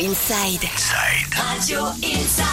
Inside. Radio Inside.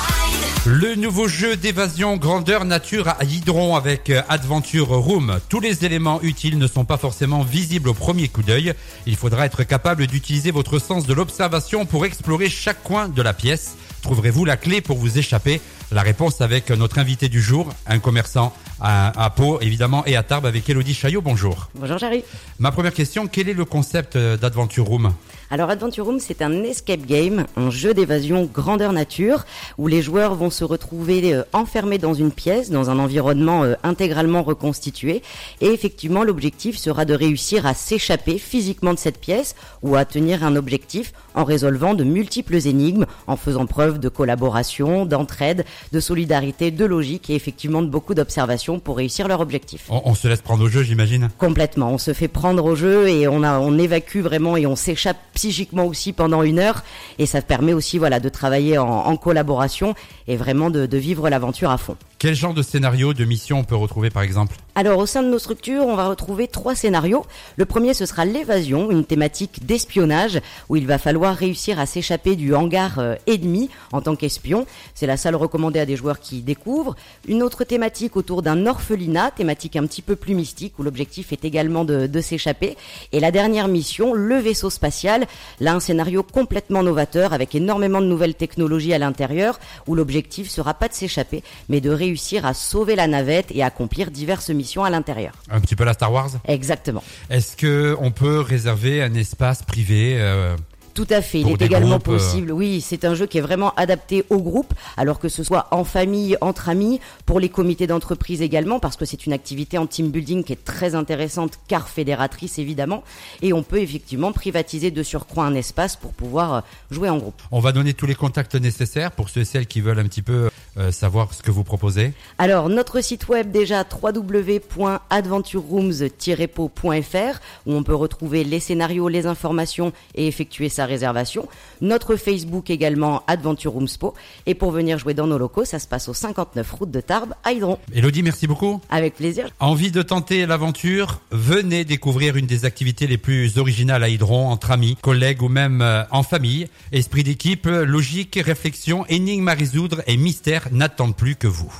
Le nouveau jeu d'évasion grandeur nature à Hydron avec euh, Adventure Room. Tous les éléments utiles ne sont pas forcément visibles au premier coup d'œil. Il faudra être capable d'utiliser votre sens de l'observation pour explorer chaque coin de la pièce. Trouverez-vous la clé pour vous échapper? La réponse avec notre invité du jour, un commerçant à, à Pau évidemment et à Tarbes avec Elodie Chaillot. Bonjour. Bonjour Jarry. Ma première question, quel est le concept euh, d'Adventure Room? Alors Adventure Room, c'est un escape game, un jeu d'évasion grandeur nature, où les joueurs vont se retrouver euh, enfermés dans une pièce, dans un environnement euh, intégralement reconstitué. Et effectivement, l'objectif sera de réussir à s'échapper physiquement de cette pièce ou à tenir un objectif en résolvant de multiples énigmes, en faisant preuve de collaboration, d'entraide, de solidarité, de logique et effectivement de beaucoup d'observation pour réussir leur objectif. on, on se laisse prendre au jeu, j'imagine Complètement. On se fait prendre au jeu et on a, on évacue vraiment et on s'échappe psychiquement aussi pendant une heure. Et ça permet aussi, voilà, de travailler en, en collaboration et vraiment de, de vivre l'aventure à fond. Quel genre de scénario, de mission on peut retrouver par exemple? Alors, au sein de nos structures, on va retrouver trois scénarios. Le premier, ce sera l'évasion, une thématique d'espionnage où il va falloir réussir à s'échapper du hangar euh, ennemi en tant qu'espion. C'est la salle recommandée à des joueurs qui découvrent. Une autre thématique autour d'un orphelinat, thématique un petit peu plus mystique où l'objectif est également de, de s'échapper. Et la dernière mission, le vaisseau spatial. Là, un scénario complètement novateur avec énormément de nouvelles technologies à l'intérieur où l'objectif sera pas de s'échapper, mais de réussir à sauver la navette et accomplir diverses missions à l'intérieur. Un petit peu la Star Wars? Exactement. Est-ce que on peut réserver un espace privé euh, Tout à fait. Il est également groupes, euh, possible. Oui, c'est un jeu qui est vraiment adapté au groupe, alors que ce soit en famille, entre amis, pour les comités d'entreprise également, parce que c'est une activité en team building qui est très intéressante, car fédératrice évidemment. Et on peut effectivement privatiser de surcroît un espace pour pouvoir euh, jouer en groupe. On va donner tous les contacts nécessaires pour ceux et celles qui veulent un petit peu euh, savoir ce que vous proposez. Alors, notre site web déjà www.adventurerooms-po.fr où on peut retrouver les scénarios, les informations et effectuer sa réservation. Notre Facebook également Adventure Rooms Po. Et pour venir jouer dans nos locaux, ça se passe au 59 route de Tarbes à Hydron. Elodie, merci beaucoup. Avec plaisir. Envie de tenter l'aventure Venez découvrir une des activités les plus originales à Hydron, entre amis, collègues ou même euh, en famille. Esprit d'équipe, logique, réflexion, énigmes à résoudre et mystère n'attendent plus que vous.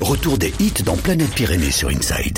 Retour des hits dans Planète Pyrénées sur Inside.